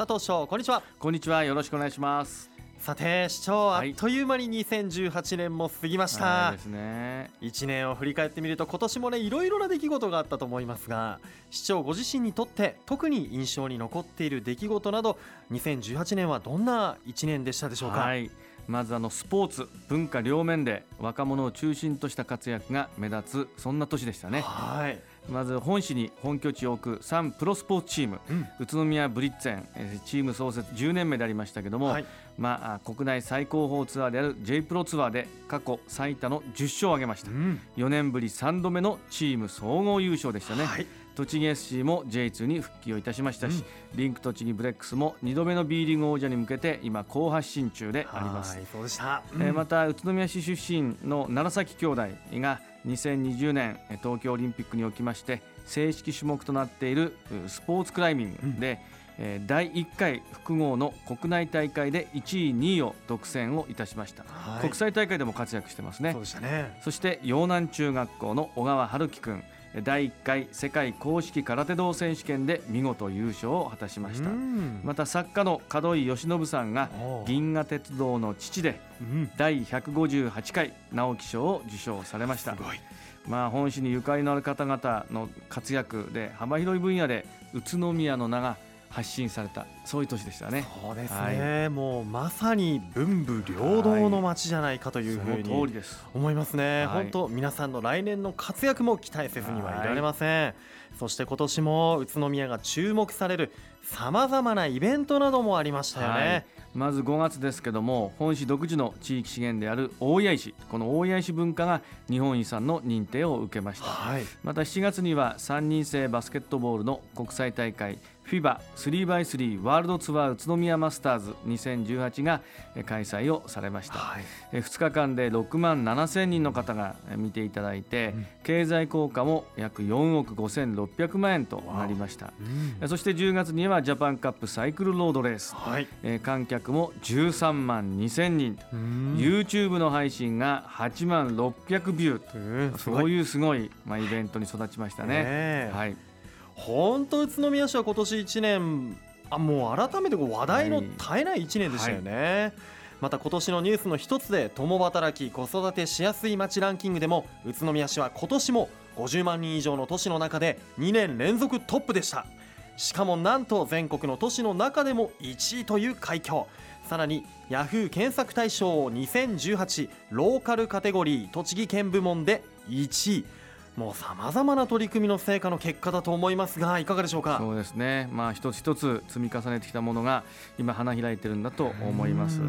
佐藤翔こんにちは。こんにちは。よろしくお願いします。さて市長あっという間に2018年も過ぎました、はい、ですね。1年を振り返ってみると今年もねいろいろな出来事があったと思いますが市長ご自身にとって特に印象に残っている出来事など2018年はどんな1年でしたでしょうか、はい。まずあのスポーツ文化両面で若者を中心とした活躍が目立つそんな年でしたね。はいまず本市に本拠地を置く3プロスポーツチーム、うん、宇都宮ブリッツェンチーム創設10年目でありましたけども、はい、まあ、国内最高峰ツアーである J プロツアーで過去最多の10勝を挙げました、うん、4年ぶり3度目のチーム総合優勝でしたね。はい。栃木 SC も J2 に復帰をいたしましたし、うん、リンク栃木ブレックスも2度目の B リーグ王者に向けて今好発進中であります。えまた宇都宮市出身の楢崎兄弟が2020年東京オリンピックにおきまして正式種目となっているスポーツクライミングで、うん、第1回複合の国内大会で1位2位を独占をいたしました、はい、国際大会でも活躍してますね。そね。そして陽南中学校の小川春樹君第1回世界公式空手道選手権で見事優勝を果たしました。また作家の門井義信さんが銀河鉄道の父で第158回直木賞を受賞されました。まあ本市にゆかりのある方々の活躍で幅広い分野で宇都宮の名が発信されたそういう年でしたね。そうですね、はい、もうまさに文武両道の街じゃないかというふうに思いますね、はい、本当皆さんの来年の活躍も期待せずにはいられません、はい、そして今年も宇都宮が注目されるさまざまなイベントなどもありましたよね、まず5月ですけども本市独自の地域資源である大谷石。この大谷石文化が日本遺産の認定を受けました、また7月には3人制バスケットボールの国際大会 FIBA3x3 ワールドツアー宇都宮マスターズ2018が開催をされました、はい、2日間で6万7千人の方が見ていただいて、うん、経済効果も約4億5600万円となりました、うん、そして10月にはジャパンカップサイクルロードレース、はい、観客も13万2千人と、うん、YouTube の配信が8万600ビューと、そういうすごい、まあ、イベントに育ちましたね。はい本当宇都宮市は今年1年あもう改めて話題の絶えない1年でしたよね、はい。はい、また今年のニュースの一つで共働き子育てしやすい街ランキングでも宇都宮市は今年も50万人以上の都市の中で2年連続トップでした。しかもなんと全国の都市の中でも1位という快挙。さらにヤフー検索大賞2018ローカルカテゴリー栃木県部門で1位もうさまざまな取り組みの成果の結果だと思いますがいかがでしょうか？そうですね、まあ、一つ一つ積み重ねてきたものが今花開いてるんだと思います。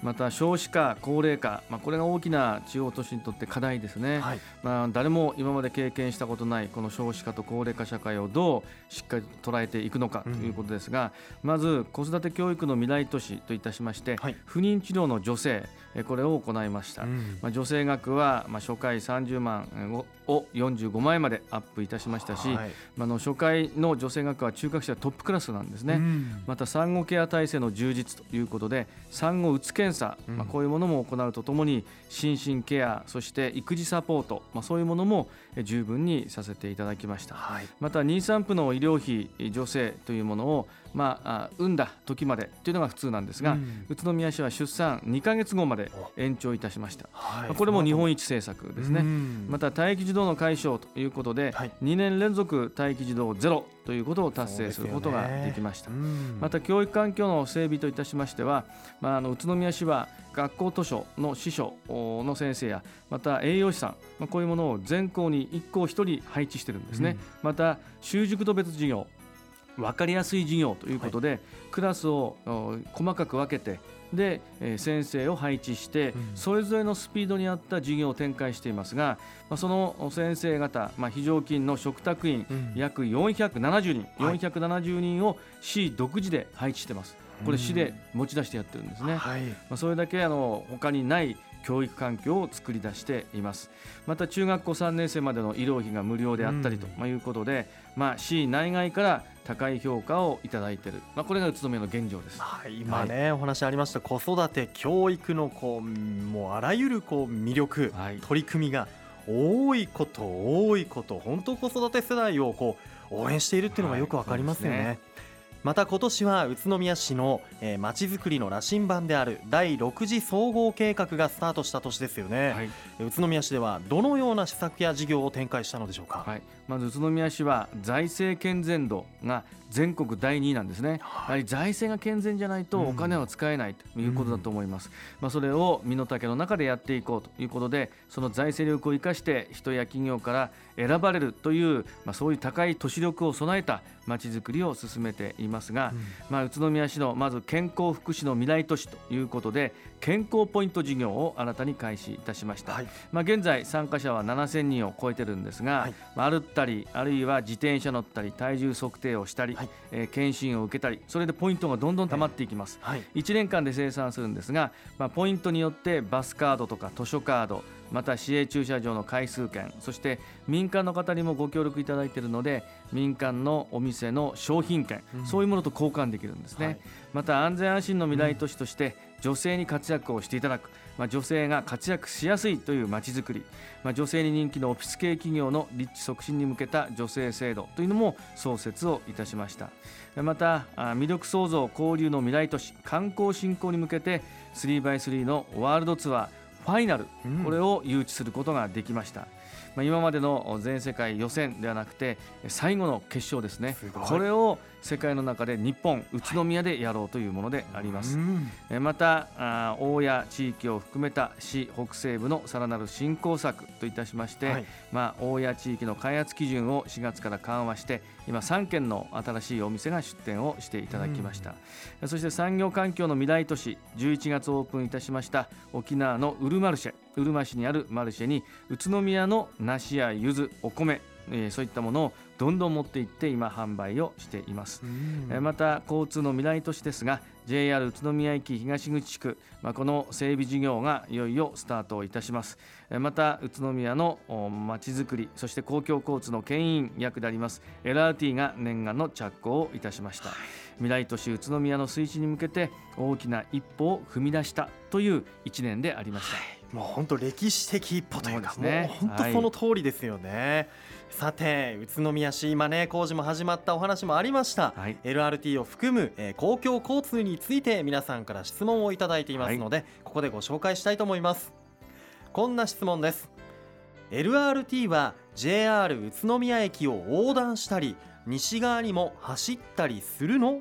また少子化高齢化、まあ、これが大きな地方都市にとって課題ですね、はい、まあ、誰も今まで経験したことないこの少子化と高齢化社会をどうしっかり捉えていくのかということですが、うん、まず子育て教育の未来都市といたしまして、はい、不妊治療の女性これを行いました、うん、まあ、女性額はまあ初回30万を45万円までアップいたしましたし、はい、あの初回の女性学科は中学生はトップクラスなんですね、うん、また産後ケア体制の充実ということで産後うつ検査、うん、まあ、こういうものも行うとともに心身ケアそして育児サポート、まあ、そういうものも十分にさせていただきました、はい、また妊産婦の医療費助成というものをまあ、産んだ時までというのが普通なんですが、うん、宇都宮市は出産2か月後まで延長いたしました、はい、これも日本一政策ですね、また待機児童の解消ということで、はい、2年連続待機児童ゼロということを達成することができました、ね、また教育環境の整備といたしましては、まあ、あの宇都宮市は学校図書の司書の先生やまた栄養士さん、まあ、こういうものを全校に1校1人配置してるんですね、うん、また習熟度別授業分かりやすい授業ということで、はい、クラスを細かく分けてで、え先生を配置して、それぞれのスピードに合った授業を展開していますが、まあ、その先生方、まあ、非常勤の嘱託員、約470人、470人を市独自で配置してます。これ市で持ち出してやってるんですね。はい、まあ、それだけあの他にない教育環境を作り出しています。また中学校3年生までの医療費が無料であったりということで、まあ、市内外から高い評価をいただいている、まあ、これが宇都宮の現状です、はい、今ね、はい、お話ありました子育て教育のこうもうあらゆるこう魅力、はい、取り組みが多いこと多いこと本当子育て世代をこう応援しているっていうのがよくわかりますよね。また今年は宇都宮市のまち、えー、づくりの羅針盤である第6次総合計画がスタートした年ですよね、はい、宇都宮市ではどのような施策や事業を展開したのでしょうか、はい、まず宇都宮市は財政健全度が全国第2位なんですね、はい、財政が健全じゃないとお金は使えないということだと思います、うん、まあ、それを身の丈の中でやっていこうということでその財政力を生かして人や企業から選ばれるという、まあ、そういう高い都市力を備えたまちづくりを進めていますが、うん、まあ、宇都宮市のまず健康福祉の未来都市ということで健康ポイント事業を新たに開始いたしました、はい、まあ、現在参加者は7000人を超えてるんですが、はい、歩ったりあるいは自転車乗ったり体重測定をしたり、はい、えー、検診を受けたりそれでポイントがどんどん溜まっていきます、はい、1年間で生産するんですが、まあ、ポイントによってバスカードとか図書カードまた市営駐車場の回数券そして民間の方にもご協力いただいているので民間のお店の商品券、うん、そういうものと交換できるんですね、はい、また安全安心の未来都市として女性に活躍をしていただく、まあ、女性が活躍しやすいというまちづくり、まあ、女性に人気のオフィス系企業の立地促進に向けた女性制度というのも創設をいたしました。また魅力創造交流の未来都市観光振興に向けて 3x3 のワールドツアーファイナル、これを誘致することができました。まあ、今までの全世界予選ではなくて最後の決勝ですね。これを世界の中で日本宇都宮でやろうというものであります、はい、また大谷地域を含めた市北西部のさらなる振興策といたしまして、はい、まあ、大谷地域の開発基準を4月から緩和して今3件の新しいお店が出店をしていただきました、そして産業環境の未来都市11月オープンいたしました沖縄のウルマルシェうるま市にあるマルシェに宇都宮の梨や柚子お米えー、そういったものをどんどん持っていって今販売をしています、えー、また交通の未来都市ですが JR 宇都宮駅東口地区、まあ、この整備事業がいよいよスタートいたします、えー、また宇都宮のまちづくりそして公共交通の牽引役であります LRT が念願の着工をいたしました、はい、未来都市宇都宮の推進に向けて大きな一歩を踏み出したという1年でありました、はい。もう本当歴史的一歩というか、ね、もう本当その通りですよね。はい、さて宇都宮市今ね工事も始まったお話もありました、はい、LRT を含む、えー、公共交通について皆さんから質問をいただいていますので、はい、ここでご紹介したいと思います。こんな質問です。LRT は JR 宇都宮駅を横断したり西側にも走ったりするの？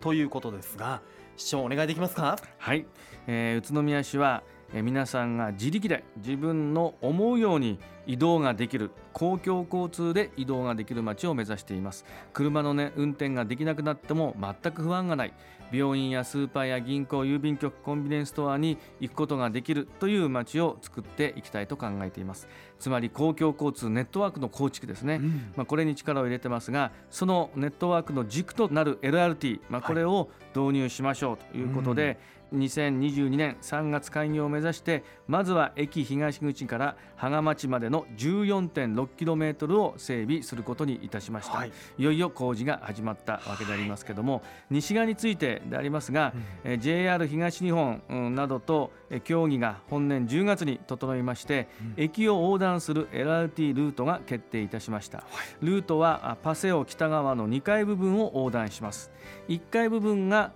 ということですが市長お願いできますか？はい、えー、宇都宮市は皆さんが自力で自分の思うように移動ができる公共交通で移動ができる街を目指しています。車の、ね、運転ができなくなっても全く不安がない。病院やスーパーや銀行郵便局コンビニエンスストアに行くことができるという街を作っていきたいと考えています。つまり公共交通ネットワークの構築ですね、うん、まあ、これに力を入れてますがそのネットワークの軸となる LRT、まあ、これを導入しましょうということで、はい2022年3月開業を目指してまずは駅東口から芳賀町までの 14.6km を整備することにいたしました、はい、いよいよ工事が始まったわけでありますけども、はい、西側についてでありますが、うん、JR 東日本、などと協議が本年10月に整いまして、うん、駅を横断する LRT ルートが決定いたしました、はい、ルートはパセオ北側の2階部分を横断します。1階部分が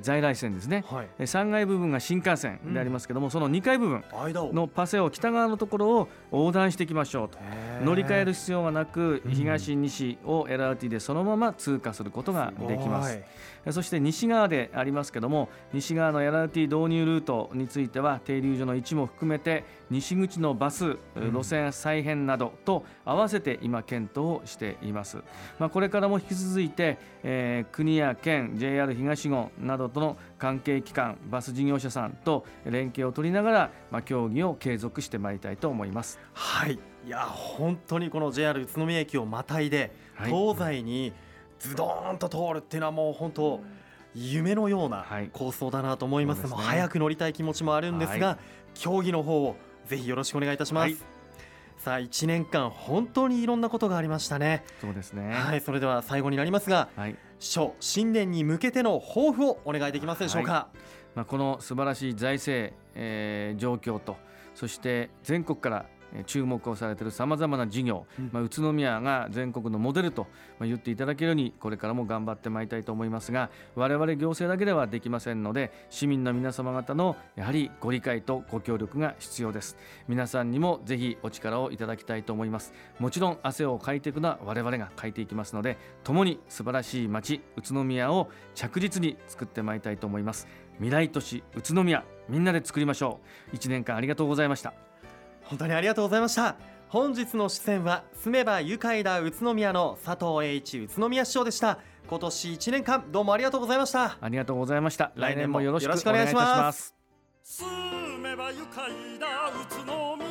在来線ですね、はい、3階部分が新幹線でありますけども、うん、その2階部分のパセオ北側のところを横断していきましょうと。乗り換える必要がなく東西を LRT でそのまま通過することができます。そして西側でありますけども西側の LRT 導入ルートについては停留所の位置も含めて西口のバス、路線再編などと合わせて今検討をしています、まあ、これからも引き続いて、えー、国や県 JR 東日本などとの関係機関バス事業者さんと連携を取りながら、まあ、協議を継続してまいりたいと思います。はい。いや本当にこの JR 宇都宮駅をまたいで東西にズドーンと通るっていうのはもう本当夢のような構想だなと思います,、はいすね、早く乗りたい気持ちもあるんですが、はい、競技の方をぜひよろしくお願いいたします、はい、さあ1年間本当にいろんなことがありましたね。そうですね。はいそれでは最後になりますが、はい、初新年に向けての抱負をお願いできますでしょうか、はい、まあ、この素晴らしい財政、えー、状況とそして全国から注目をされているさまざまな事業、うん、まあ、宇都宮が全国のモデルと言っていただけるようにこれからも頑張ってまいりたいと思いますが我々行政だけではできませんので市民の皆様方のやはりご理解とご協力が必要です。皆さんにもぜひお力をいただきたいと思います。もちろん汗をかいていくのは我々がかいていきますので共に素晴らしい街宇都宮を着実に作ってまいりたいと思います。未来都市宇都宮みんなで作りましょう。1年間ありがとうございました本当にありがとうございました。本日の出演は住めば愉快だ宇都宮の佐藤栄一宇都宮市長でした。今年1年間どうもありがとうございました。ありがとうございました。来年もよろしくお願いします。住めば愉快だ宇都宮